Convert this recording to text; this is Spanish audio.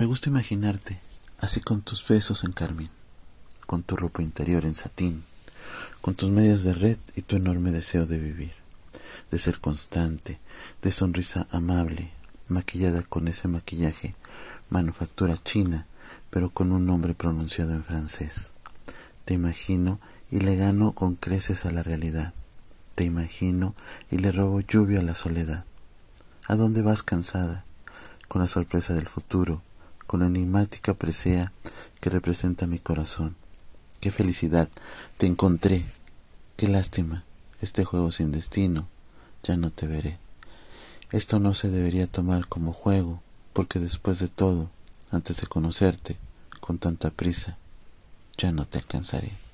Me gusta imaginarte, así con tus besos en carmín, con tu ropa interior en satín, con tus medias de red y tu enorme deseo de vivir, de ser constante, de sonrisa amable, maquillada con ese maquillaje, manufactura china, pero con un nombre pronunciado en francés. Te imagino y le gano con creces a la realidad. Te imagino y le robo lluvia a la soledad. ¿A dónde vas cansada? Con la sorpresa del futuro, con la enigmática presea que representa mi corazón. Qué felicidad, te encontré. Qué lástima, este juego sin destino, ya no te veré. Esto no se debería tomar como juego, porque después de todo, antes de conocerte, con tanta prisa, ya no te alcanzaré.